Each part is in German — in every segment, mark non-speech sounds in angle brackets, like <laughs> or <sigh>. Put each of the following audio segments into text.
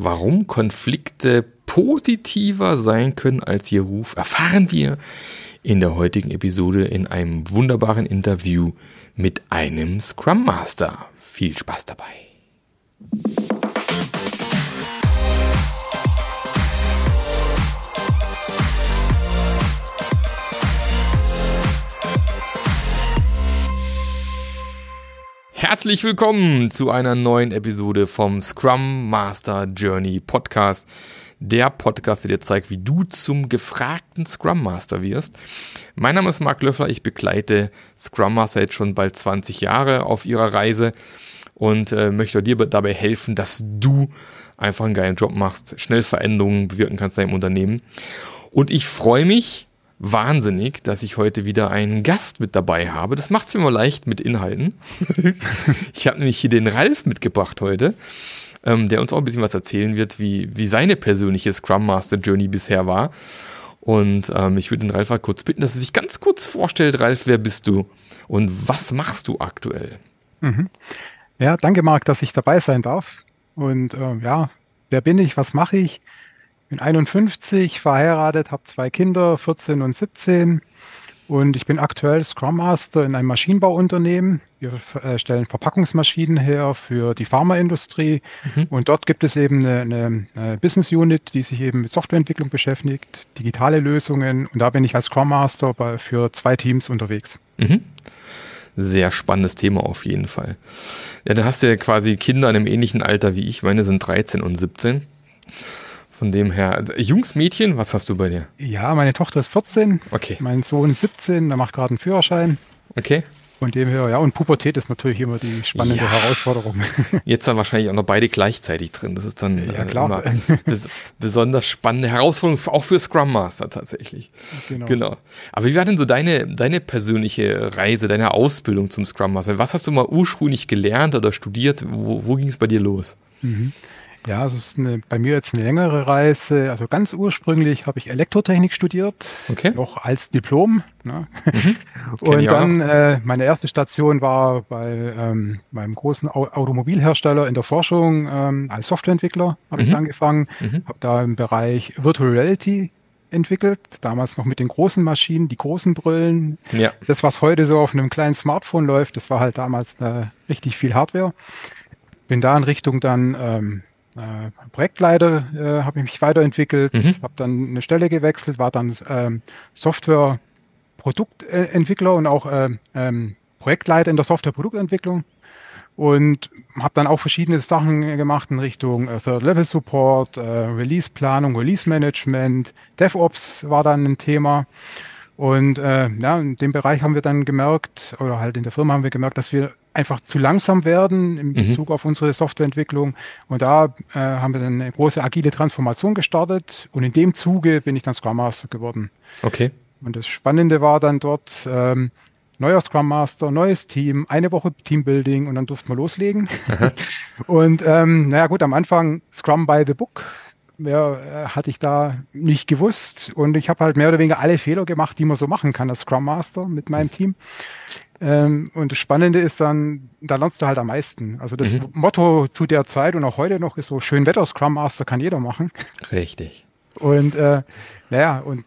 Warum Konflikte positiver sein können als ihr Ruf, erfahren wir in der heutigen Episode in einem wunderbaren Interview mit einem Scrum Master. Viel Spaß dabei. Herzlich willkommen zu einer neuen Episode vom Scrum Master Journey Podcast. Der Podcast, der dir zeigt, wie du zum gefragten Scrum Master wirst. Mein Name ist Marc Löffler, ich begleite Scrum Master jetzt schon bald 20 Jahre auf ihrer Reise und äh, möchte dir dabei helfen, dass du einfach einen geilen Job machst, schnell Veränderungen bewirken kannst in deinem Unternehmen. Und ich freue mich, wahnsinnig, dass ich heute wieder einen Gast mit dabei habe. Das macht es mir immer leicht mit Inhalten. <laughs> ich habe nämlich hier den Ralf mitgebracht heute, ähm, der uns auch ein bisschen was erzählen wird, wie, wie seine persönliche Scrum Master Journey bisher war. Und ähm, ich würde den Ralf mal kurz bitten, dass er sich ganz kurz vorstellt. Ralf, wer bist du und was machst du aktuell? Mhm. Ja, danke Marc, dass ich dabei sein darf. Und äh, ja, wer bin ich, was mache ich? Bin 51, verheiratet, habe zwei Kinder, 14 und 17. Und ich bin aktuell Scrum Master in einem Maschinenbauunternehmen. Wir äh, stellen Verpackungsmaschinen her für die Pharmaindustrie. Mhm. Und dort gibt es eben eine, eine, Business Unit, die sich eben mit Softwareentwicklung beschäftigt, digitale Lösungen. Und da bin ich als Scrum Master bei, für zwei Teams unterwegs. Mhm. Sehr spannendes Thema auf jeden Fall. Ja, da hast du ja quasi Kinder in einem ähnlichen Alter wie ich. Meine sind 13 und 17. Von dem her, Jungs, Mädchen, was hast du bei dir? Ja, meine Tochter ist 14. Okay. Mein Sohn ist 17, der macht gerade einen Führerschein. Okay. Von dem her, ja, und Pubertät ist natürlich immer die spannende ja. Herausforderung. <laughs> Jetzt dann wahrscheinlich auch noch beide gleichzeitig drin. Das ist dann ja, klar. Äh, bes <laughs> besonders spannende Herausforderung, auch für Scrum Master tatsächlich. Genau. genau. Aber wie war denn so deine, deine persönliche Reise, deine Ausbildung zum Scrum Master? Was hast du mal ursprünglich gelernt oder studiert? Wo, wo ging es bei dir los? Mhm. Ja, es ist eine, bei mir jetzt eine längere Reise. Also ganz ursprünglich habe ich Elektrotechnik studiert, okay. noch als Diplom. Ne? Mhm. <laughs> Und dann äh, meine erste Station war bei ähm, meinem großen Automobilhersteller in der Forschung ähm, als Softwareentwickler habe mhm. ich angefangen, mhm. habe da im Bereich Virtual Reality entwickelt, damals noch mit den großen Maschinen, die großen Brillen. Ja. Das, was heute so auf einem kleinen Smartphone läuft, das war halt damals äh, richtig viel Hardware. Bin da in Richtung dann ähm, äh, Projektleiter äh, habe ich mich weiterentwickelt, mhm. habe dann eine Stelle gewechselt, war dann ähm, Software Produktentwickler und auch äh, ähm, Projektleiter in der Software-Produktentwicklung und habe dann auch verschiedene Sachen gemacht in Richtung äh, Third-Level-Support, äh, Release-Planung, Release-Management, DevOps war dann ein Thema. Und äh, ja, in dem Bereich haben wir dann gemerkt, oder halt in der Firma haben wir gemerkt, dass wir einfach zu langsam werden in mhm. Bezug mhm. auf unsere Softwareentwicklung. Und da äh, haben wir dann eine große agile Transformation gestartet und in dem Zuge bin ich dann Scrum Master geworden. Okay. Und das Spannende war dann dort, ähm, neuer Scrum Master, neues Team, eine Woche Teambuilding und dann durften wir loslegen. <laughs> und ähm, naja gut, am Anfang Scrum by the Book. Mehr äh, hatte ich da nicht gewusst und ich habe halt mehr oder weniger alle Fehler gemacht, die man so machen kann als Scrum Master mit meinem Team. Ähm, und das Spannende ist dann, da lernst du halt am meisten. Also das mhm. Motto zu der Zeit und auch heute noch ist so, schön Wetter Scrum Master kann jeder machen. Richtig. Und äh, naja, und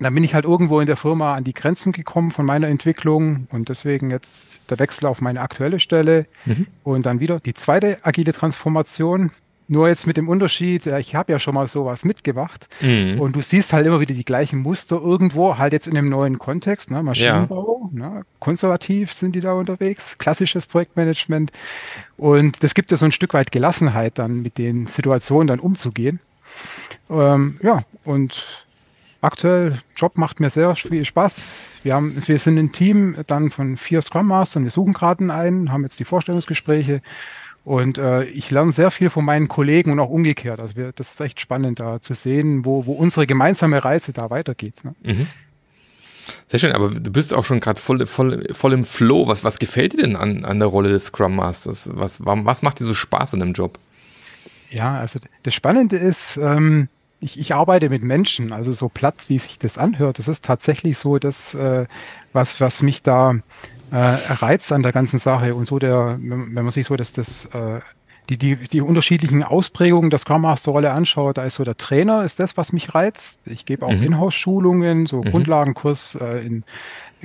dann bin ich halt irgendwo in der Firma an die Grenzen gekommen von meiner Entwicklung und deswegen jetzt der Wechsel auf meine aktuelle Stelle mhm. und dann wieder die zweite agile Transformation. Nur jetzt mit dem Unterschied, ich habe ja schon mal sowas mitgemacht mhm. und du siehst halt immer wieder die gleichen Muster irgendwo, halt jetzt in einem neuen Kontext, ne, Maschinenbau, ja. ne, konservativ sind die da unterwegs, klassisches Projektmanagement und das gibt ja so ein Stück weit Gelassenheit dann mit den Situationen dann umzugehen. Ähm, ja, und aktuell Job macht mir sehr viel Spaß. Wir haben, wir sind ein Team dann von vier Scrum Masters, wir suchen gerade einen, haben jetzt die Vorstellungsgespräche und äh, ich lerne sehr viel von meinen Kollegen und auch umgekehrt. Also wir, das ist echt spannend, da zu sehen, wo, wo unsere gemeinsame Reise da weitergeht. Ne? Mhm. Sehr schön, aber du bist auch schon gerade voll, voll, voll im Flow. Was, was gefällt dir denn an, an der Rolle des Scrum Masters? Was, was macht dir so Spaß an dem Job? Ja, also das Spannende ist, ähm, ich, ich arbeite mit Menschen, also so platt, wie sich das anhört. Das ist tatsächlich so, dass äh, was, was mich da äh, reizt an der ganzen Sache und so der, wenn man sich so das, das äh, die, die, die unterschiedlichen Ausprägungen der Scrum Master Rolle anschaue, da ist so der Trainer, ist das, was mich reizt. Ich gebe auch mhm. Inhouse-Schulungen, so mhm. Grundlagenkurs äh, in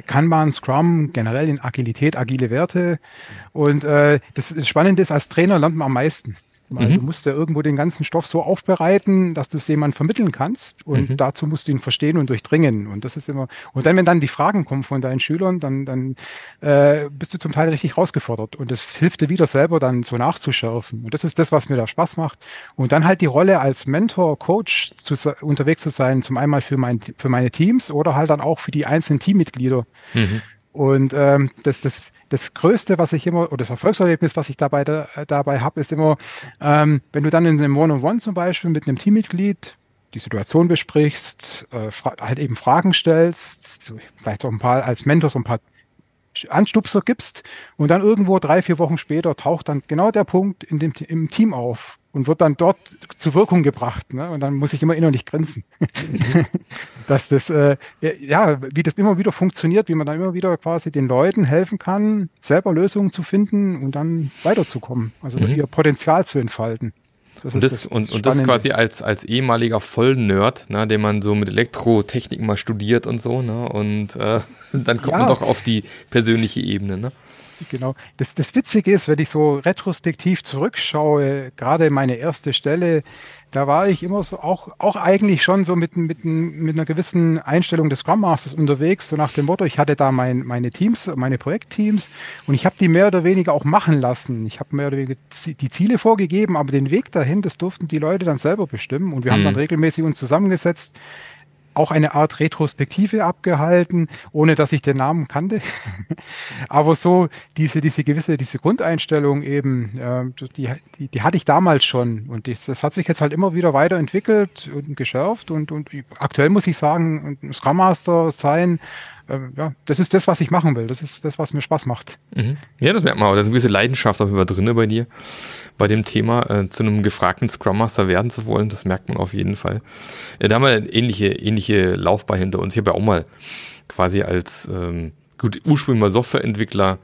Kanban, Scrum, generell in Agilität, agile Werte. Und äh, das Spannende ist, als Trainer lernt man am meisten. Also mhm. Du musst ja irgendwo den ganzen Stoff so aufbereiten, dass du es jemandem vermitteln kannst. Und mhm. dazu musst du ihn verstehen und durchdringen. Und das ist immer, und dann, wenn dann die Fragen kommen von deinen Schülern, dann, dann äh, bist du zum Teil richtig herausgefordert. Und das hilft dir wieder selber dann so nachzuschärfen. Und das ist das, was mir da Spaß macht. Und dann halt die Rolle als Mentor, Coach zu, unterwegs zu sein, zum einmal für, mein, für meine Teams oder halt dann auch für die einzelnen Teammitglieder. Mhm. Und ähm, das, das, das Größte, was ich immer, oder das Erfolgserlebnis, was ich dabei, da, dabei habe, ist immer, ähm, wenn du dann in einem One-on-One zum Beispiel mit einem Teammitglied die Situation besprichst, äh, halt eben Fragen stellst, vielleicht auch ein paar als Mentor so ein paar Anstupser gibst und dann irgendwo drei, vier Wochen später taucht dann genau der Punkt in dem, im Team auf, und wird dann dort zur Wirkung gebracht. Ne? Und dann muss ich immer innerlich grinsen. <laughs> Dass das, äh, ja, wie das immer wieder funktioniert, wie man dann immer wieder quasi den Leuten helfen kann, selber Lösungen zu finden und dann weiterzukommen. Also mhm. ihr Potenzial zu entfalten. Das und, das, das und, und das quasi als, als ehemaliger Vollnerd, ne, den man so mit Elektrotechnik mal studiert und so, ne? Und äh, <laughs> dann kommt ja. man doch auf die persönliche Ebene, ne? Genau. Das, das Witzige ist, wenn ich so retrospektiv zurückschaue, gerade meine erste Stelle, da war ich immer so auch, auch eigentlich schon so mit, mit, mit einer gewissen Einstellung des Scrum Masters unterwegs, so nach dem Motto, ich hatte da mein, meine Teams, meine Projektteams und ich habe die mehr oder weniger auch machen lassen. Ich habe mehr oder weniger die Ziele vorgegeben, aber den Weg dahin, das durften die Leute dann selber bestimmen und wir mhm. haben dann regelmäßig uns zusammengesetzt, auch eine Art Retrospektive abgehalten, ohne dass ich den Namen kannte. <laughs> Aber so diese, diese gewisse, diese Grundeinstellung eben, äh, die, die, die hatte ich damals schon. Und das, das hat sich jetzt halt immer wieder weiterentwickelt und geschärft. Und, und aktuell muss ich sagen, Scrum Master sein, äh, ja, das ist das, was ich machen will. Das ist das, was mir Spaß macht. Mhm. Ja, das merkt man auch. Da ist eine gewisse Leidenschaft auch über drinne bei dir bei dem Thema äh, zu einem gefragten Scrum Master werden zu wollen. Das merkt man auf jeden Fall. Äh, da haben wir eine ähnliche, ähnliche Laufbahn hinter uns. Ich habe ja auch mal quasi als ähm, gut ursprünglich mal Softwareentwickler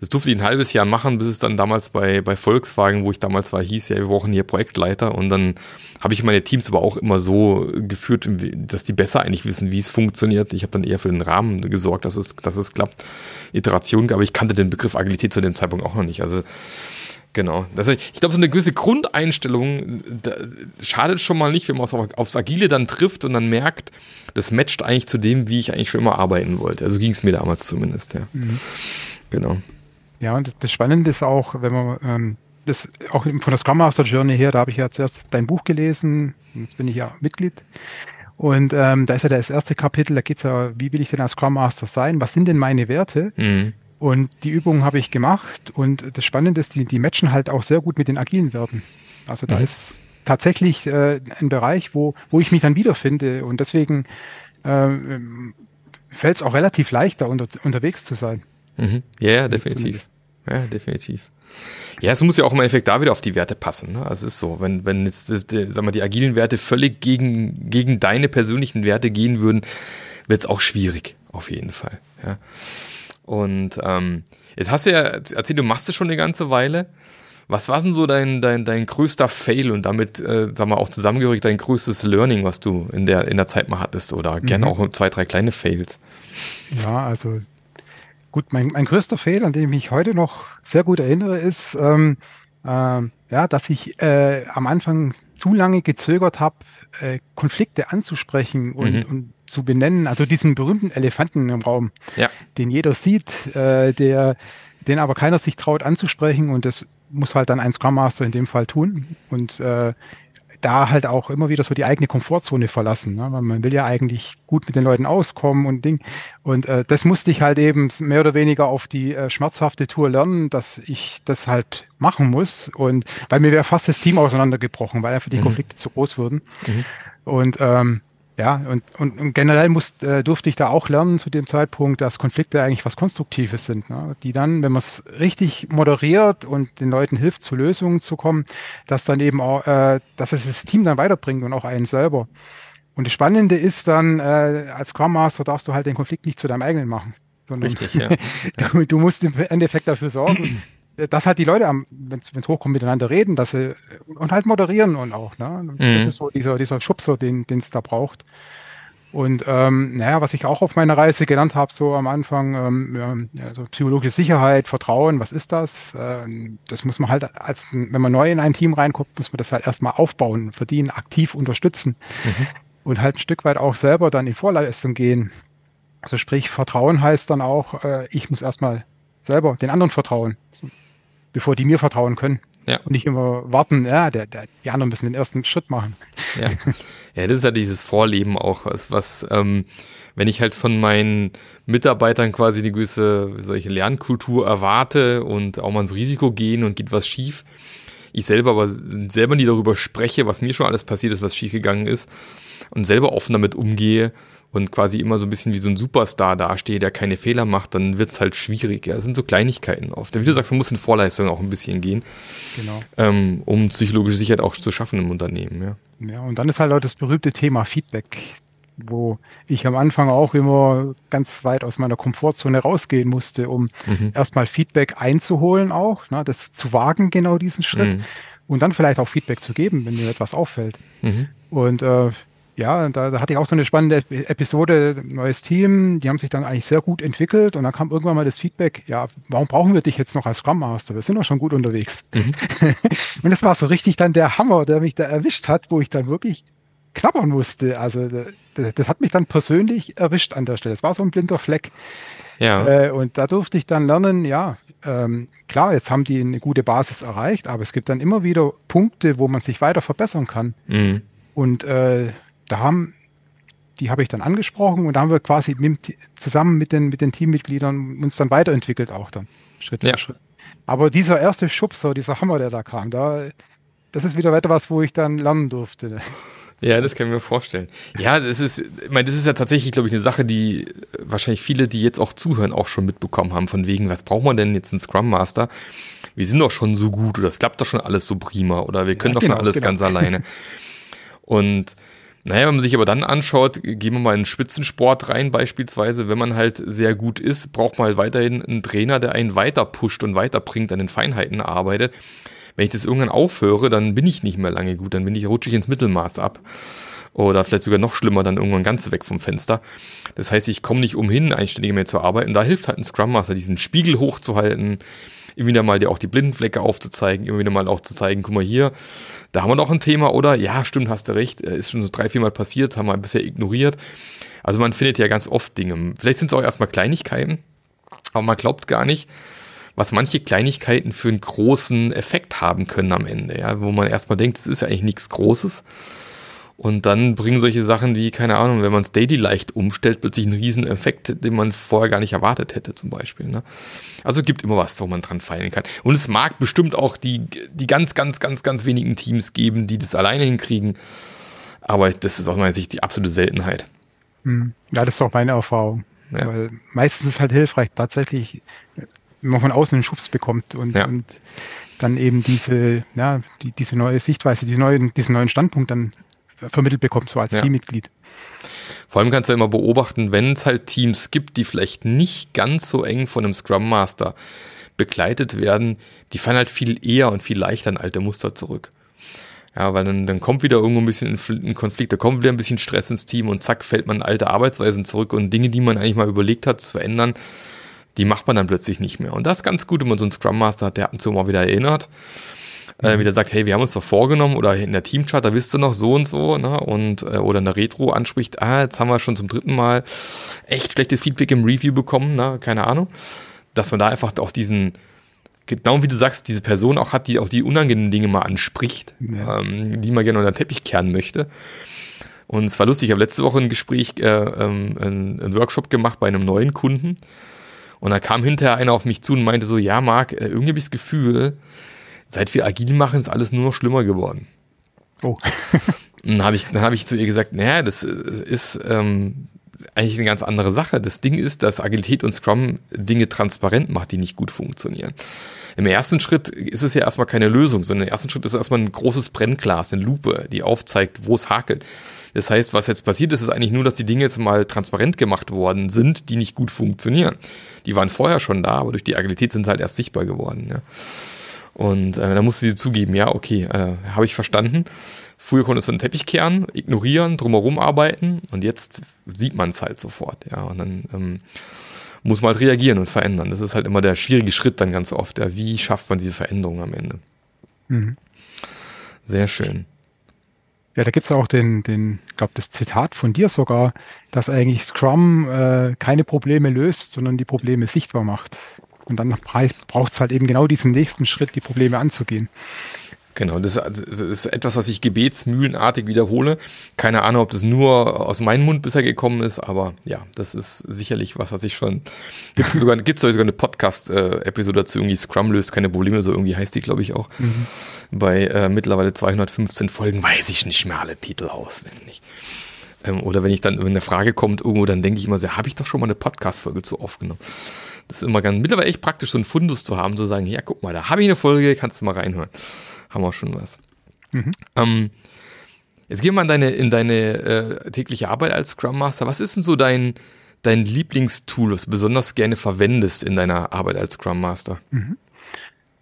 das durfte ich ein halbes Jahr machen, bis es dann damals bei, bei Volkswagen, wo ich damals war, hieß, ja, wir brauchen hier Projektleiter. Und dann habe ich meine Teams aber auch immer so geführt, dass die besser eigentlich wissen, wie es funktioniert. Ich habe dann eher für den Rahmen gesorgt, dass es, dass es klappt. Iteration, aber ich kannte den Begriff Agilität zu dem Zeitpunkt auch noch nicht. Also Genau. Das, ich glaube, so eine gewisse Grundeinstellung schadet schon mal nicht, wenn man es auf, aufs Agile dann trifft und dann merkt, das matcht eigentlich zu dem, wie ich eigentlich schon immer arbeiten wollte. Also ging es mir damals zumindest, ja. Mhm. Genau. Ja, und das Spannende ist auch, wenn man ähm, das auch von der Scrum Master Journey her, da habe ich ja zuerst dein Buch gelesen, jetzt bin ich ja Mitglied. Und ähm, da ist ja das erste Kapitel, da geht es ja, wie will ich denn als Scrum Master sein? Was sind denn meine Werte? Mhm. Und die Übungen habe ich gemacht und das Spannende ist, die, die matchen halt auch sehr gut mit den agilen Werten. Also da mhm. ist tatsächlich äh, ein Bereich, wo, wo ich mich dann wiederfinde und deswegen äh, fällt es auch relativ leicht, da unter, unterwegs zu sein. Mhm. Ja, ja, definitiv. Ja, definitiv. Ja, es muss ja auch im Endeffekt da wieder auf die Werte passen. Ne? Also es ist so, wenn, wenn jetzt sag mal, die agilen Werte völlig gegen, gegen deine persönlichen Werte gehen würden, wird es auch schwierig, auf jeden Fall. Ja. Und ähm, jetzt hast du ja erzählt, du machst es schon eine ganze Weile. Was war denn so dein, dein, dein größter Fail und damit, äh, sag mal, auch zusammengehörig dein größtes Learning, was du in der, in der Zeit mal hattest? Oder mhm. gerne auch zwei, drei kleine Fails? Ja, also gut, mein, mein größter Fail, an den ich mich heute noch sehr gut erinnere, ist, ähm, äh, ja, dass ich äh, am Anfang zu lange gezögert habe, äh, Konflikte anzusprechen und, mhm. und zu benennen. Also diesen berühmten Elefanten im Raum, ja. den jeder sieht, äh, der, den aber keiner sich traut anzusprechen und das muss halt dann ein Scrum Master in dem Fall tun und äh, da halt auch immer wieder so die eigene Komfortzone verlassen. Ne? Weil man will ja eigentlich gut mit den Leuten auskommen und Ding. Und äh, das musste ich halt eben mehr oder weniger auf die äh, schmerzhafte Tour lernen, dass ich das halt machen muss. Und weil mir wäre fast das Team auseinandergebrochen, weil einfach die mhm. Konflikte zu groß wurden. Mhm. Und ähm, ja, und, und, und generell muss, äh, durfte ich da auch lernen zu dem Zeitpunkt, dass Konflikte eigentlich was Konstruktives sind, ne? die dann, wenn man es richtig moderiert und den Leuten hilft, zu Lösungen zu kommen, dass dann eben auch, äh, dass es das Team dann weiterbringt und auch einen selber. Und das Spannende ist dann, äh, als Scrum Master darfst du halt den Konflikt nicht zu deinem eigenen machen, sondern Richtig, ja. <laughs> du, du musst im Endeffekt dafür sorgen, <clears throat> dass halt die Leute, wenn es hochkommt, miteinander reden, dass sie und halt moderieren und auch, ne? Mhm. Das ist so dieser, dieser Schubser, den es da braucht. Und ähm, naja, was ich auch auf meiner Reise gelernt habe, so am Anfang, ähm, ja, so psychologische Sicherheit, Vertrauen, was ist das? Ähm, das muss man halt, als wenn man neu in ein Team reinguckt, muss man das halt erstmal aufbauen, verdienen, aktiv unterstützen mhm. und halt ein Stück weit auch selber dann in Vorleistung gehen. Also sprich, Vertrauen heißt dann auch, äh, ich muss erstmal selber den anderen vertrauen, bevor die mir vertrauen können. Ja. Und nicht immer warten, ja, der, der, die anderen müssen den ersten Schritt machen. Ja, <laughs> ja das ist ja dieses Vorleben auch, was, was ähm, wenn ich halt von meinen Mitarbeitern quasi eine gewisse solche Lernkultur erwarte und auch mal ins Risiko gehen und geht was schief, ich selber aber selber nie darüber spreche, was mir schon alles passiert ist, was schiefgegangen ist und selber offen damit umgehe, und quasi immer so ein bisschen wie so ein Superstar dastehe, der keine Fehler macht, dann wird's halt schwierig. Ja. Das sind so Kleinigkeiten oft. Wie du sagst, man muss in Vorleistung auch ein bisschen gehen, genau. ähm, um psychologische Sicherheit auch zu schaffen im Unternehmen. Ja. ja, und dann ist halt auch das berühmte Thema Feedback, wo ich am Anfang auch immer ganz weit aus meiner Komfortzone rausgehen musste, um mhm. erstmal Feedback einzuholen auch, ne, das zu wagen, genau diesen Schritt. Mhm. Und dann vielleicht auch Feedback zu geben, wenn mir etwas auffällt. Mhm. Und äh, ja, da, da hatte ich auch so eine spannende Episode, neues Team, die haben sich dann eigentlich sehr gut entwickelt und dann kam irgendwann mal das Feedback, ja, warum brauchen wir dich jetzt noch als Scrum Master? Wir sind doch schon gut unterwegs. Mhm. <laughs> und das war so richtig dann der Hammer, der mich da erwischt hat, wo ich dann wirklich knabbern musste. Also das, das hat mich dann persönlich erwischt an der Stelle. Es war so ein blinder Fleck. Ja. Äh, und da durfte ich dann lernen, ja, ähm, klar, jetzt haben die eine gute Basis erreicht, aber es gibt dann immer wieder Punkte, wo man sich weiter verbessern kann. Mhm. Und äh, da haben, die habe ich dann angesprochen und da haben wir quasi mit, zusammen mit den, mit den Teammitgliedern uns dann weiterentwickelt auch dann, Schritt ja. für Schritt. Aber dieser erste Schubser, dieser Hammer, der da kam, da, das ist wieder weiter was, wo ich dann lernen durfte. Ja, das kann ich mir vorstellen. Ja, das ist, ich meine, das ist ja tatsächlich, glaube ich, eine Sache, die wahrscheinlich viele, die jetzt auch zuhören, auch schon mitbekommen haben, von wegen, was braucht man denn jetzt einen Scrum Master? Wir sind doch schon so gut oder es klappt doch schon alles so prima oder wir können ja, doch genau, schon alles genau. ganz alleine. <laughs> Und naja, wenn man sich aber dann anschaut, gehen wir mal in Spitzensport rein beispielsweise, wenn man halt sehr gut ist, braucht man halt weiterhin einen Trainer, der einen weiter pusht und weiterbringt, an den Feinheiten arbeitet. Wenn ich das irgendwann aufhöre, dann bin ich nicht mehr lange gut, dann bin ich, rutsche ich ins Mittelmaß ab. Oder vielleicht sogar noch schlimmer, dann irgendwann ganz weg vom Fenster. Das heißt, ich komme nicht umhin, einständig mehr zu arbeiten. Da hilft halt ein Scrum Master, diesen Spiegel hochzuhalten, immer wieder mal dir auch die Blindenflecke aufzuzeigen, immer wieder mal auch zu zeigen, guck mal hier, da haben wir noch ein Thema, oder? Ja, stimmt, hast du recht, äh, ist schon so drei, vier Mal passiert, haben wir bisher ignoriert. Also man findet ja ganz oft Dinge. Vielleicht sind es auch erstmal Kleinigkeiten, aber man glaubt gar nicht, was manche Kleinigkeiten für einen großen Effekt haben können am Ende, ja, wo man erstmal denkt, es ist ja eigentlich nichts Großes. Und dann bringen solche Sachen wie, keine Ahnung, wenn man es daily leicht umstellt, plötzlich einen riesen Effekt, den man vorher gar nicht erwartet hätte, zum Beispiel. Ne? Also gibt immer was, wo man dran feilen kann. Und es mag bestimmt auch die, die ganz, ganz, ganz, ganz wenigen Teams geben, die das alleine hinkriegen. Aber das ist aus meiner Sicht die absolute Seltenheit. Hm. Ja, das ist auch meine Erfahrung. Ja. Weil meistens ist es halt hilfreich, tatsächlich, wenn man von außen einen Schubs bekommt und, ja. und dann eben diese, ja, die, diese neue Sichtweise, die neuen, diesen neuen Standpunkt dann vermittelt bekommt, so als ja. Teammitglied. Vor allem kannst du immer beobachten, wenn es halt Teams gibt, die vielleicht nicht ganz so eng von einem Scrum Master begleitet werden, die fallen halt viel eher und viel leichter in alte Muster zurück. Ja, weil dann, dann kommt wieder irgendwo ein bisschen ein Konflikt, da kommt wieder ein bisschen Stress ins Team und zack, fällt man in alte Arbeitsweisen zurück und Dinge, die man eigentlich mal überlegt hat zu verändern, die macht man dann plötzlich nicht mehr. Und das ist ganz gut, wenn man so einen Scrum Master hat, der ab und zu mal wieder erinnert äh, wieder sagt, hey, wir haben uns doch vorgenommen oder in der Teamchat, da wisst ihr noch so und so, ne? Und äh, oder in der Retro anspricht, ah, jetzt haben wir schon zum dritten Mal echt schlechtes Feedback im Review bekommen, ne? Keine Ahnung. Dass man da einfach auch diesen, genau wie du sagst, diese Person auch hat, die auch die unangenehmen Dinge mal anspricht, ja. ähm, die man gerne unter den Teppich kehren möchte. Und es war lustig, ich habe letzte Woche ein Gespräch, äh, ähm, ein, ein Workshop gemacht bei einem neuen Kunden. Und da kam hinterher einer auf mich zu und meinte so, ja, Marc, äh, irgendwie habe ich das Gefühl, seit wir agil machen, ist alles nur noch schlimmer geworden. Oh. <laughs> dann habe ich, dann hab ich zu ihr gesagt, naja, das äh, ist ähm, eigentlich eine ganz andere Sache. Das Ding ist, dass Agilität und Scrum Dinge transparent macht, die nicht gut funktionieren. Im ersten Schritt ist es ja erstmal keine Lösung, sondern im ersten Schritt ist es erstmal ein großes Brennglas, eine Lupe, die aufzeigt, wo es hakelt. Das heißt, was jetzt passiert ist, ist eigentlich nur, dass die Dinge jetzt mal transparent gemacht worden sind, die nicht gut funktionieren. Die waren vorher schon da, aber durch die Agilität sind sie halt erst sichtbar geworden. Ja. Und äh, da musste sie zugeben, ja, okay, äh, habe ich verstanden. Früher konntest du einen Teppich kehren, ignorieren, drumherum arbeiten und jetzt sieht man es halt sofort, ja. Und dann ähm, muss man halt reagieren und verändern. Das ist halt immer der schwierige Schritt dann ganz oft. Ja. Wie schafft man diese Veränderung am Ende? Mhm. Sehr schön. Ja, da gibt es auch den, den, glaube, das Zitat von dir sogar, dass eigentlich Scrum äh, keine Probleme löst, sondern die Probleme sichtbar macht. Und dann braucht es halt eben genau diesen nächsten Schritt, die Probleme anzugehen. Genau, das ist etwas, was ich gebetsmühlenartig wiederhole. Keine Ahnung, ob das nur aus meinem Mund bisher gekommen ist, aber ja, das ist sicherlich was, was ich schon. Gibt es sogar, <laughs> gibt's sogar eine Podcast-Episode dazu, irgendwie Scrum löst keine Probleme, so irgendwie heißt die, glaube ich, auch. Mhm. Bei äh, mittlerweile 215 Folgen weiß ich nicht mehr alle Titel auswendig. Ähm, oder wenn ich dann, wenn eine Frage kommt irgendwo, dann denke ich immer so, habe ich doch schon mal eine Podcast-Folge zu aufgenommen. Das ist immer ganz mittlerweile echt praktisch, so ein Fundus zu haben, zu sagen, ja, guck mal, da habe ich eine Folge, kannst du mal reinhören. Haben wir schon was. Mhm. Ähm, jetzt gehen wir mal in deine, in deine äh, tägliche Arbeit als Scrum Master. Was ist denn so dein, dein Lieblingstool, was du besonders gerne verwendest in deiner Arbeit als Scrum Master? Mhm.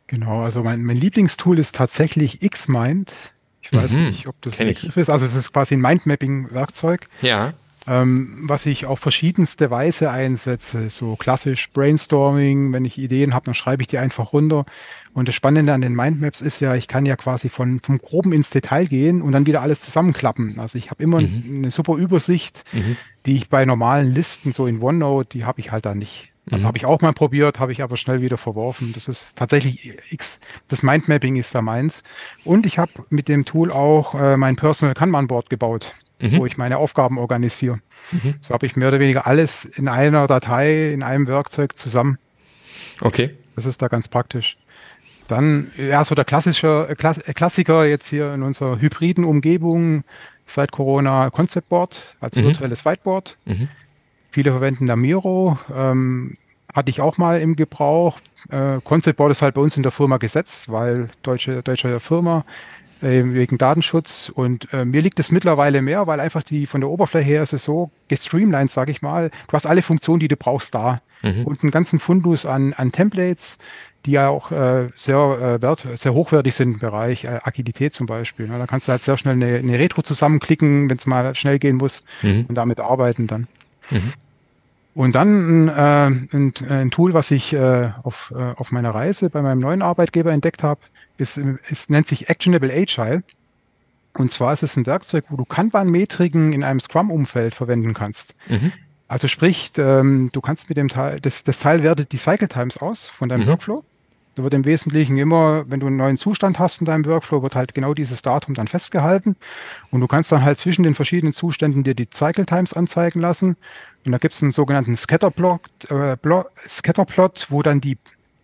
Genau, also mein, mein Lieblingstool ist tatsächlich Xmind. Ich weiß mhm. nicht, ob das ein Begriff ist. Also es ist quasi ein Mindmapping-Werkzeug. Ja ähm, was ich auf verschiedenste Weise einsetze. So klassisch Brainstorming, wenn ich Ideen habe, dann schreibe ich die einfach runter. Und das Spannende an den Mindmaps ist ja, ich kann ja quasi von vom Groben ins Detail gehen und dann wieder alles zusammenklappen. Also ich habe immer mhm. eine super Übersicht, mhm. die ich bei normalen Listen, so in OneNote, die habe ich halt da nicht. Also mhm. habe ich auch mal probiert, habe ich aber schnell wieder verworfen. Das ist tatsächlich X. Das Mindmapping ist da meins. Und ich habe mit dem Tool auch äh, mein Personal Kanban Board gebaut mhm. wo ich meine Aufgaben organisiere. Mhm. So habe ich mehr oder weniger alles in einer Datei, in einem Werkzeug zusammen. Okay. Das ist da ganz praktisch. Dann, ja, so der klassische Klass Klassiker jetzt hier in unserer hybriden Umgebung seit Corona Concept Board als mhm. virtuelles Whiteboard. Mhm. Viele verwenden da Miro. Ähm, hatte ich auch mal im Gebrauch. Äh, Concept Board ist halt bei uns in der Firma gesetzt, weil deutsche, deutsche Firma äh, wegen Datenschutz. Und äh, mir liegt es mittlerweile mehr, weil einfach die von der Oberfläche her ist es so gestreamlined, sage ich mal. Du hast alle Funktionen, die du brauchst, da. Mhm. Und einen ganzen Fundus an, an Templates, die ja auch äh, sehr, äh, wert, sehr hochwertig sind im Bereich äh, Agilität zum Beispiel. Ne? Da kannst du halt sehr schnell eine, eine Retro zusammenklicken, wenn es mal schnell gehen muss mhm. und damit arbeiten dann. Mhm. Und dann äh, ein, ein Tool, was ich äh, auf, äh, auf meiner Reise bei meinem neuen Arbeitgeber entdeckt habe, ist, es nennt sich Actionable Agile. Und zwar ist es ein Werkzeug, wo du Kanban-Metriken in einem Scrum-Umfeld verwenden kannst. Mhm. Also sprich, ähm, du kannst mit dem Teil, das, das Teil wertet die Cycle Times aus von deinem mhm. Workflow. Da wird im Wesentlichen immer, wenn du einen neuen Zustand hast in deinem Workflow, wird halt genau dieses Datum dann festgehalten. Und du kannst dann halt zwischen den verschiedenen Zuständen dir die Cycle Times anzeigen lassen. Und da gibt es einen sogenannten Scatterplot, äh, Scatterplot, wo dann die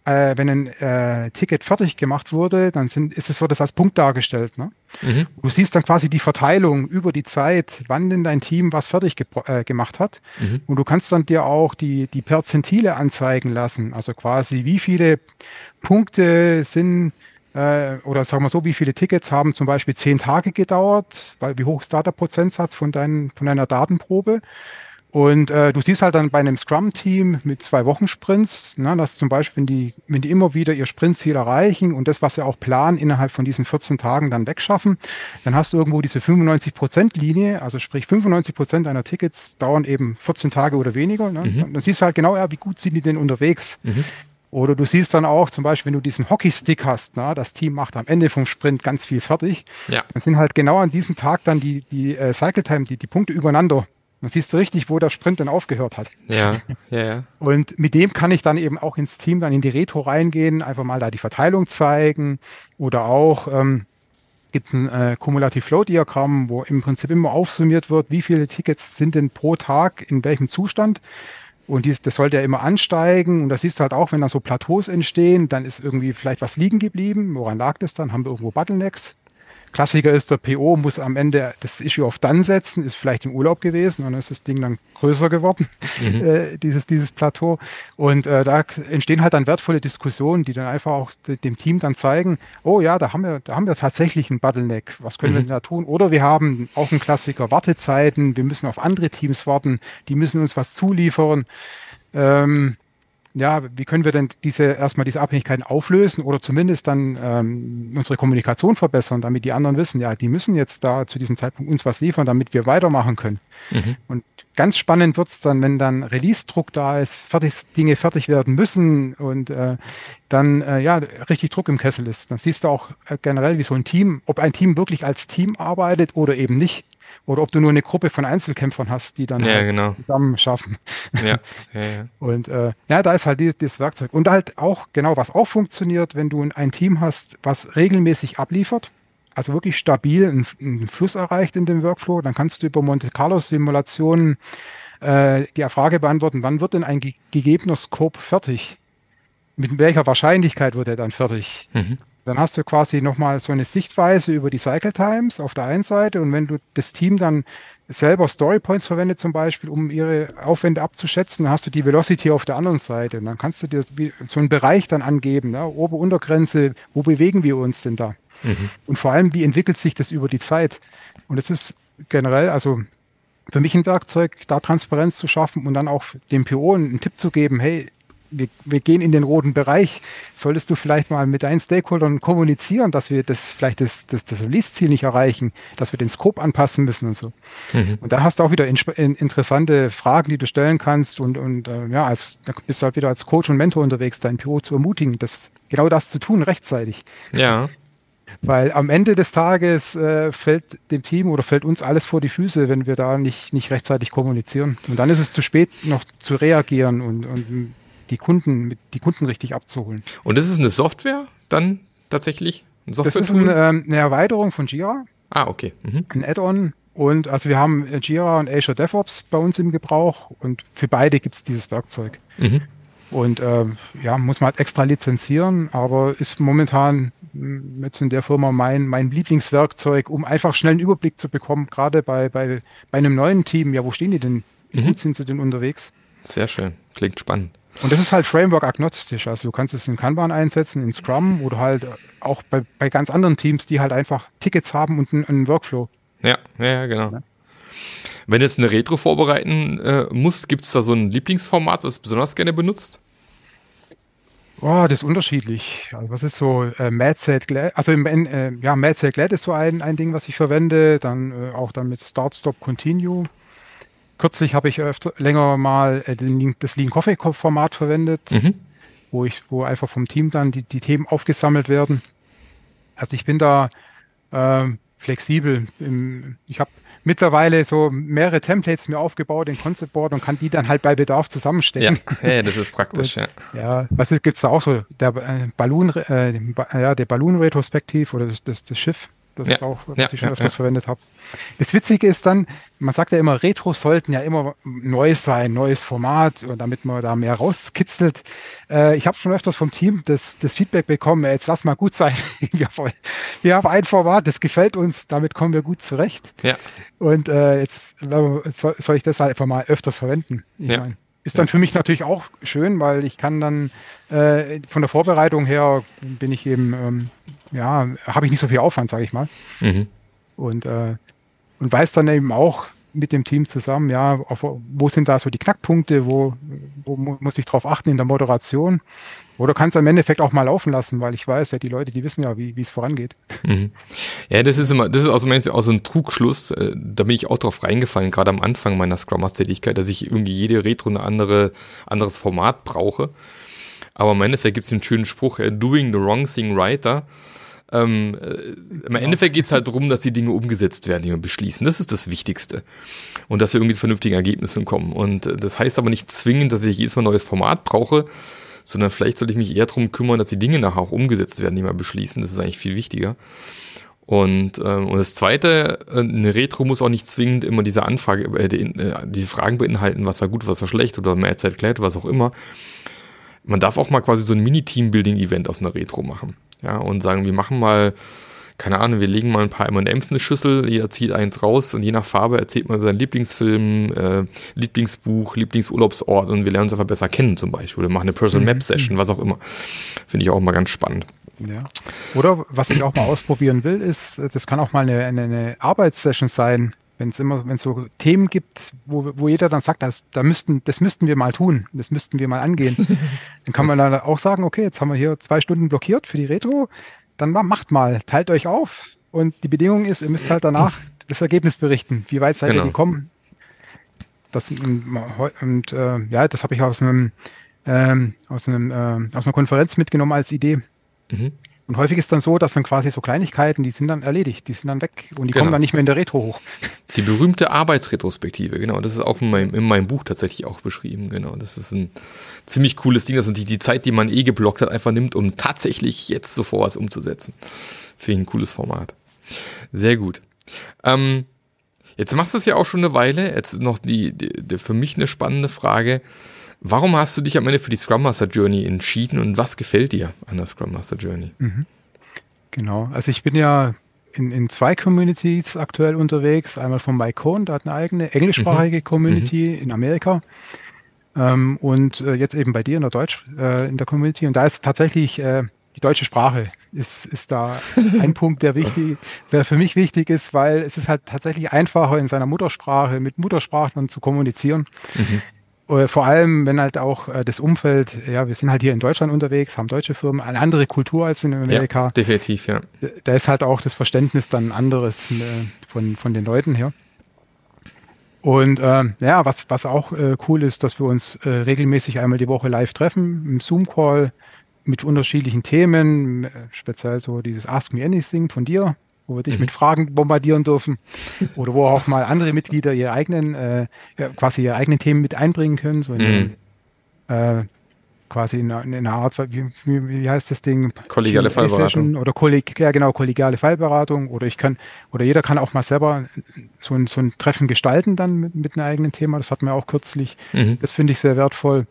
äh, wenn ein äh, Ticket fertig gemacht wurde, dann sind, ist es, wird es als Punkt dargestellt. Ne? Mhm. Du siehst dann quasi die Verteilung über die Zeit, wann denn dein Team was fertig ge äh, gemacht hat. Mhm. Und du kannst dann dir auch die, die Perzentile anzeigen lassen. Also quasi, wie viele Punkte sind äh, oder sagen wir so, wie viele Tickets haben zum Beispiel zehn Tage gedauert, weil wie hoch ist da der Prozentsatz von, dein, von deiner Datenprobe? Und äh, du siehst halt dann bei einem Scrum-Team mit zwei Wochen Sprints, ne, dass zum Beispiel, wenn die, wenn die immer wieder ihr Sprintziel erreichen und das, was sie auch planen, innerhalb von diesen 14 Tagen dann wegschaffen, dann hast du irgendwo diese 95-Prozent-Linie, also sprich 95 Prozent deiner Tickets dauern eben 14 Tage oder weniger. Ne? Mhm. Dann siehst du halt genau, ja, wie gut sind die denn unterwegs. Mhm. Oder du siehst dann auch zum Beispiel, wenn du diesen Hockeystick hast, na, das Team macht am Ende vom Sprint ganz viel fertig. Ja. Dann sind halt genau an diesem Tag dann die, die äh, Cycle Time, die, die Punkte übereinander dann siehst du richtig, wo der Sprint dann aufgehört hat. Ja, <laughs> ja, ja. Und mit dem kann ich dann eben auch ins Team dann in die Retro reingehen, einfach mal da die Verteilung zeigen oder auch ähm, gibt ein äh, Cumulative Flow Diagramm, wo im Prinzip immer aufsummiert wird, wie viele Tickets sind denn pro Tag in welchem Zustand. Und dies, das sollte ja immer ansteigen. Und das siehst du halt auch, wenn da so Plateaus entstehen, dann ist irgendwie vielleicht was liegen geblieben. Woran lag das dann? Haben wir irgendwo Bottlenecks? Klassiker ist, der PO muss am Ende das Issue auf dann setzen, ist vielleicht im Urlaub gewesen und dann ist das Ding dann größer geworden, mhm. <laughs> äh, dieses, dieses Plateau. Und äh, da entstehen halt dann wertvolle Diskussionen, die dann einfach auch dem Team dann zeigen, oh ja, da haben wir, da haben wir tatsächlich einen Bottleneck. Was können mhm. wir denn da tun? Oder wir haben auch einen Klassiker Wartezeiten, wir müssen auf andere Teams warten, die müssen uns was zuliefern. Ähm, ja, wie können wir denn diese erstmal diese Abhängigkeiten auflösen oder zumindest dann ähm, unsere Kommunikation verbessern, damit die anderen wissen, ja, die müssen jetzt da zu diesem Zeitpunkt uns was liefern, damit wir weitermachen können. Mhm. Und ganz spannend wird's dann, wenn dann Release-Druck da ist, fertig, Dinge fertig werden müssen und äh, dann äh, ja richtig Druck im Kessel ist. Dann siehst du auch äh, generell, wie so ein Team, ob ein Team wirklich als Team arbeitet oder eben nicht oder ob du nur eine Gruppe von Einzelkämpfern hast, die dann ja, halt genau. zusammen schaffen. Ja, ja, <laughs> ja. Und äh, ja, da ist halt dieses, dieses Werkzeug. Und halt auch, genau, was auch funktioniert, wenn du ein Team hast, was regelmäßig abliefert, also wirklich stabil einen, einen Fluss erreicht in dem Workflow, dann kannst du über Monte Carlo Simulationen äh, die Frage beantworten, wann wird denn ein ge gegebener Scope fertig? Mit welcher Wahrscheinlichkeit wird er dann fertig? Mhm. Dann hast du quasi nochmal so eine Sichtweise über die Cycle Times auf der einen Seite und wenn du das Team dann selber Story Points verwendet zum Beispiel, um ihre Aufwände abzuschätzen, dann hast du die Velocity auf der anderen Seite und dann kannst du dir so einen Bereich dann angeben, ne? Ober- Untergrenze, wo bewegen wir uns denn da? Mhm. Und vor allem, wie entwickelt sich das über die Zeit? Und das ist generell, also für mich ein Werkzeug, da Transparenz zu schaffen und dann auch dem PO einen Tipp zu geben, hey, wir, wir gehen in den roten Bereich. Solltest du vielleicht mal mit deinen Stakeholdern kommunizieren, dass wir das vielleicht das, das, das Release-Ziel nicht erreichen, dass wir den Scope anpassen müssen und so. Mhm. Und da hast du auch wieder in, in, interessante Fragen, die du stellen kannst und, und äh, ja, als da bist du halt wieder als Coach und Mentor unterwegs, dein Büro zu ermutigen, das genau das zu tun rechtzeitig. Ja. Weil am Ende des Tages äh, fällt dem Team oder fällt uns alles vor die Füße, wenn wir da nicht, nicht rechtzeitig kommunizieren. Und dann ist es zu spät, noch zu reagieren und, und die Kunden, die Kunden richtig abzuholen. Und das ist eine Software dann tatsächlich? Ein Software das ist ein, ähm, eine Erweiterung von Jira. Ah, okay. Mhm. Ein Add-on. Und also wir haben Jira und Azure DevOps bei uns im Gebrauch und für beide gibt es dieses Werkzeug. Mhm. Und äh, ja, muss man halt extra lizenzieren, aber ist momentan hm, jetzt in der Firma mein, mein Lieblingswerkzeug, um einfach schnell einen Überblick zu bekommen, gerade bei, bei, bei einem neuen Team. Ja, wo stehen die denn? Wie mhm. gut sind sie denn unterwegs? Sehr schön. Klingt spannend. Und das ist halt Framework-agnostisch. Also du kannst es in Kanban einsetzen, in Scrum oder halt auch bei, bei ganz anderen Teams, die halt einfach Tickets haben und einen, einen Workflow. Ja, ja, genau. Ja. Wenn du jetzt eine Retro vorbereiten äh, musst, gibt es da so ein Lieblingsformat, was du besonders gerne benutzt? Oh, das ist unterschiedlich. Also was ist so äh, MadSet Glad? Also im, äh, ja, MadSet Glad ist so ein, ein Ding, was ich verwende. Dann äh, auch dann mit Start Stop Continue. Kürzlich habe ich öfter, länger mal äh, das Lean Coffee Format verwendet, mhm. wo ich, wo einfach vom Team dann die, die Themen aufgesammelt werden. Also ich bin da äh, flexibel. Im, ich habe mittlerweile so mehrere Templates mir aufgebaut in Concept Board und kann die dann halt bei Bedarf zusammenstecken. Ja, ja das ist praktisch, <laughs> und, ja. Ja, was gibt es da auch so? Der äh, Balloon, äh, ja, der Balloon Retrospektiv oder das, das, das Schiff das ja. ist auch, was ja, ich schon ja, öfters verwendet habe. Das Witzige ist dann, man sagt ja immer, Retros sollten ja immer neu sein, neues Format, damit man da mehr rauskitzelt. Äh, ich habe schon öfters vom Team das, das Feedback bekommen, jetzt lass mal gut sein. <laughs> wir, wir haben ein Format, das gefällt uns, damit kommen wir gut zurecht. Ja. Und äh, jetzt soll ich das halt einfach mal öfters verwenden. Ich ja. Mein, ist dann für mich natürlich auch schön, weil ich kann dann äh, von der Vorbereitung her bin ich eben, ähm, ja, habe ich nicht so viel Aufwand, sage ich mal. Mhm. Und, äh, und weiß dann eben auch mit dem Team zusammen, ja, auf, wo sind da so die Knackpunkte, wo, wo muss ich drauf achten in der Moderation? Oder kannst du im Endeffekt auch mal laufen lassen, weil ich weiß ja, die Leute, die wissen ja, wie es vorangeht. Mhm. Ja, das ist immer, das ist aus meiner Sicht auch so ein Trugschluss. Äh, da bin ich auch drauf reingefallen, gerade am Anfang meiner Scrum Master Tätigkeit, dass ich irgendwie jede Retro eine andere, anderes Format brauche. Aber im Endeffekt gibt es den schönen Spruch, äh, doing the wrong thing righter. Ähm, äh, Im Endeffekt geht es halt darum, dass die Dinge umgesetzt werden, die wir beschließen. Das ist das Wichtigste. Und dass wir irgendwie zu vernünftigen Ergebnissen kommen. Und äh, das heißt aber nicht zwingend, dass ich jedes Mal ein neues Format brauche, sondern vielleicht sollte ich mich eher darum kümmern, dass die Dinge nachher auch umgesetzt werden, die wir beschließen. Das ist eigentlich viel wichtiger. Und, ähm, und das Zweite, äh, eine Retro muss auch nicht zwingend immer diese Anfrage, äh, die, äh, die Fragen beinhalten, was war gut, was war schlecht oder mehr Zeit klärt, was auch immer. Man darf auch mal quasi so ein Mini-Team-Building-Event aus einer Retro machen. Ja, und sagen, wir machen mal keine Ahnung, wir legen mal ein paar M&M's in eine Schüssel, jeder zieht eins raus und je nach Farbe erzählt man seinen Lieblingsfilm, äh, Lieblingsbuch, Lieblingsurlaubsort und wir lernen uns einfach besser kennen zum Beispiel oder machen eine Personal Map Session, was auch immer. Finde ich auch mal ganz spannend. Ja. Oder was ich auch mal ausprobieren will, ist, das kann auch mal eine, eine, eine Arbeitssession sein, wenn es immer, wenn es so Themen gibt, wo, wo jeder dann sagt, das, da müssten, das müssten wir mal tun, das müssten wir mal angehen, <laughs> dann kann man dann auch sagen, okay, jetzt haben wir hier zwei Stunden blockiert für die Retro, dann macht mal, teilt euch auf und die Bedingung ist, ihr müsst halt danach das Ergebnis berichten. Wie weit seid genau. ihr gekommen? Das, und, und äh, ja, das habe ich aus einem ähm, aus, einem, äh, aus einer Konferenz mitgenommen als Idee. Mhm. Und häufig ist dann so, dass dann quasi so Kleinigkeiten, die sind dann erledigt, die sind dann weg und die genau. kommen dann nicht mehr in der Retro hoch. Die berühmte Arbeitsretrospektive, genau. Das ist auch in meinem, in meinem Buch tatsächlich auch beschrieben, genau. Das ist ein ziemlich cooles Ding, dass man die, die Zeit, die man eh geblockt hat, einfach nimmt, um tatsächlich jetzt sofort was umzusetzen. Finde ich ein cooles Format. Sehr gut. Ähm, jetzt machst du es ja auch schon eine Weile. Jetzt ist noch die, die, die für mich eine spannende Frage. Warum hast du dich am Ende für die Scrum Master Journey entschieden und was gefällt dir an der Scrum Master Journey? Mhm. Genau, also ich bin ja in, in zwei Communities aktuell unterwegs. Einmal von Cohn, der hat eine eigene englischsprachige mhm. Community mhm. in Amerika. Ähm, und äh, jetzt eben bei dir in der Deutsch, äh, in der Community. Und da ist tatsächlich äh, die deutsche Sprache ist, ist da <laughs> ein Punkt, der wichtig, der für mich wichtig ist, weil es ist halt tatsächlich einfacher in seiner Muttersprache mit Muttersprachlern zu kommunizieren. Mhm. Äh, vor allem, wenn halt auch äh, das Umfeld, ja, wir sind halt hier in Deutschland unterwegs, haben deutsche Firmen, eine andere Kultur als in Amerika. Ja, definitiv, ja. Da ist halt auch das Verständnis dann anderes äh, von, von den Leuten her. Und äh, ja, was, was auch äh, cool ist, dass wir uns äh, regelmäßig einmal die Woche live treffen, im Zoom-Call mit unterschiedlichen Themen, speziell so dieses Ask Me Anything von dir, wo wir dich mit Fragen bombardieren dürfen oder wo auch mal andere Mitglieder ihre eigenen, äh, quasi ihre eigenen Themen mit einbringen können, so in, mhm. äh, quasi in, in einer Art, wie, wie, heißt das Ding? Kollegiale Fallberatung. Oder kolleg, ja genau, kollegiale Fallberatung oder ich kann, oder jeder kann auch mal selber so ein, so ein Treffen gestalten dann mit, mit einem eigenen Thema, das hatten wir auch kürzlich, mhm. das finde ich sehr wertvoll.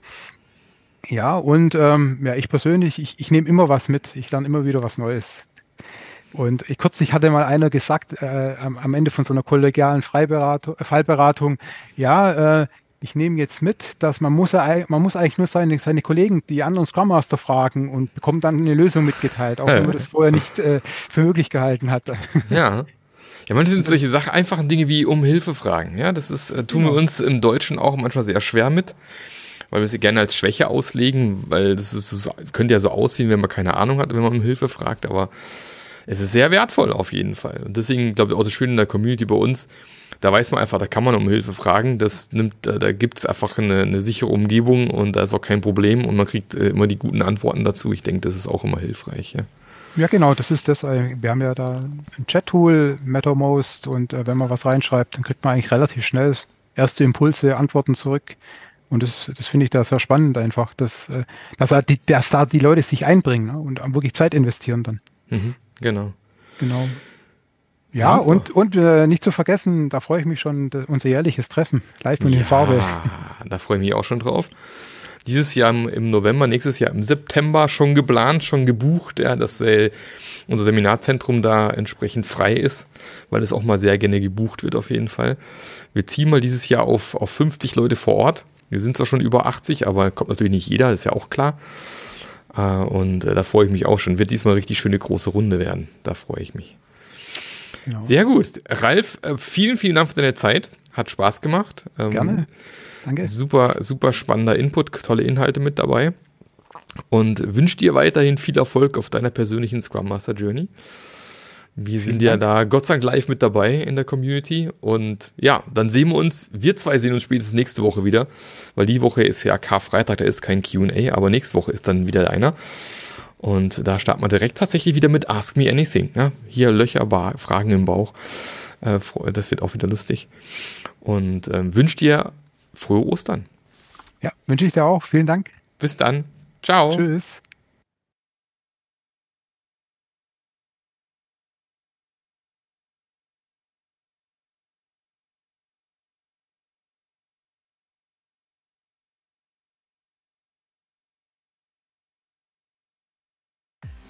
Ja, und ähm, ja, ich persönlich, ich, ich nehme immer was mit, ich lerne immer wieder was Neues. Und ich, kürzlich hatte mal einer gesagt, äh, am, am, Ende von so einer kollegialen Freiberatung, äh, Fallberatung, ja, äh, ich nehme jetzt mit, dass man muss, man muss eigentlich nur seine, seine Kollegen, die anderen Scrum Master fragen und bekommt dann eine Lösung mitgeteilt, auch wenn man das vorher nicht äh, für möglich gehalten hat. Ja. Ja, manchmal sind solche Sachen, einfachen Dinge wie um Hilfe fragen. Ja, das ist, äh, tun wir uns im Deutschen auch manchmal sehr schwer mit, weil wir sie gerne als Schwäche auslegen, weil das, ist, das könnte ja so aussehen, wenn man keine Ahnung hat, wenn man um Hilfe fragt, aber es ist sehr wertvoll auf jeden Fall. Und deswegen glaube ich auch so schön in der Community bei uns, da weiß man einfach, da kann man um Hilfe fragen. Das nimmt, da, da gibt es einfach eine, eine, sichere Umgebung und da ist auch kein Problem und man kriegt äh, immer die guten Antworten dazu. Ich denke, das ist auch immer hilfreich. Ja. Ja, genau, das ist das. Äh, wir haben ja da ein Chat-Tool, Mattermost, und äh, wenn man was reinschreibt, dann kriegt man eigentlich relativ schnell erste Impulse, Antworten zurück. Und das, das finde ich da sehr spannend einfach, dass, äh, dass, dass da die Leute sich einbringen ne, und wirklich Zeit investieren dann. Mhm. Genau. Genau. Ja, Super. und, und äh, nicht zu vergessen, da freue ich mich schon, unser jährliches Treffen, live und ja, in Farbe. Da freue ich mich auch schon drauf. Dieses Jahr im, im, November, nächstes Jahr im September schon geplant, schon gebucht, ja, dass äh, unser Seminarzentrum da entsprechend frei ist, weil es auch mal sehr gerne gebucht wird auf jeden Fall. Wir ziehen mal dieses Jahr auf, auf 50 Leute vor Ort. Wir sind zwar schon über 80, aber kommt natürlich nicht jeder, ist ja auch klar. Äh, und äh, da freue ich mich auch schon. Wird diesmal richtig schöne große Runde werden. Da freue ich mich. Genau. Sehr gut. Ralf, äh, vielen, vielen Dank für deine Zeit. Hat Spaß gemacht. Ähm, Gerne. Danke. Super, super spannender Input, tolle Inhalte mit dabei. Und wünsche dir weiterhin viel Erfolg auf deiner persönlichen Scrum Master Journey. Wir sind ja da Gott sei Dank live mit dabei in der Community. Und ja, dann sehen wir uns, wir zwei sehen uns spätestens nächste Woche wieder, weil die Woche ist ja Karfreitag, da ist kein QA, aber nächste Woche ist dann wieder einer. Und da starten wir direkt tatsächlich wieder mit Ask Me Anything. Ja? Hier Löcher, Fragen im Bauch. Äh, das wird auch wieder lustig. Und ähm, wünsche dir frohe Ostern. Ja, wünsche ich dir auch. Vielen Dank. Bis dann. Ciao. Tschüss.